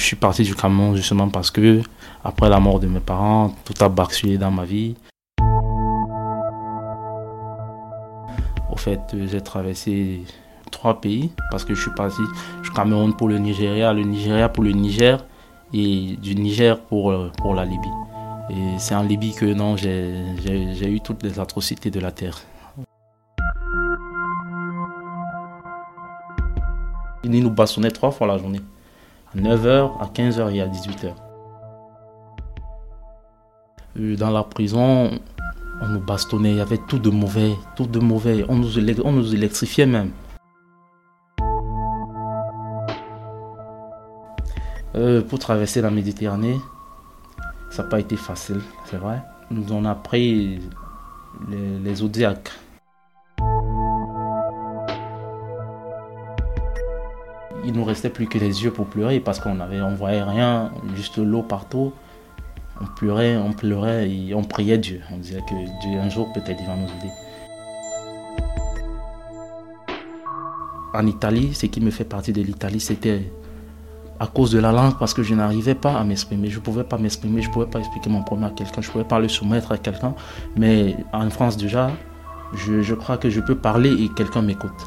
Je suis parti du Cameroun justement parce que, après la mort de mes parents, tout a basculé dans ma vie. Au fait, j'ai traversé trois pays parce que je suis parti du Cameroun pour le Nigeria, le Nigeria pour le Niger et du Niger pour, pour la Libye. Et c'est en Libye que non, j'ai eu toutes les atrocités de la terre. Il nous bastonnait trois fois la journée. À 9h, à 15h et à 18h. Euh, dans la prison, on nous bastonnait, il y avait tout de mauvais, tout de mauvais. On nous, on nous électrifiait même. Euh, pour traverser la Méditerranée, ça n'a pas été facile, c'est vrai. Nous on a pris les, les Zodiacs. Il nous restait plus que les yeux pour pleurer parce qu'on avait, on voyait rien, juste l'eau partout. On pleurait, on pleurait et on priait Dieu. On disait que Dieu un jour peut-être il va nous aider. En Italie, ce qui me fait partie de l'Italie, c'était à cause de la langue parce que je n'arrivais pas à m'exprimer. Je ne pouvais pas m'exprimer, je ne pouvais pas expliquer mon problème à quelqu'un, je ne pouvais pas le soumettre à quelqu'un. Mais en France déjà, je, je, crois que je peux parler et quelqu'un m'écoute.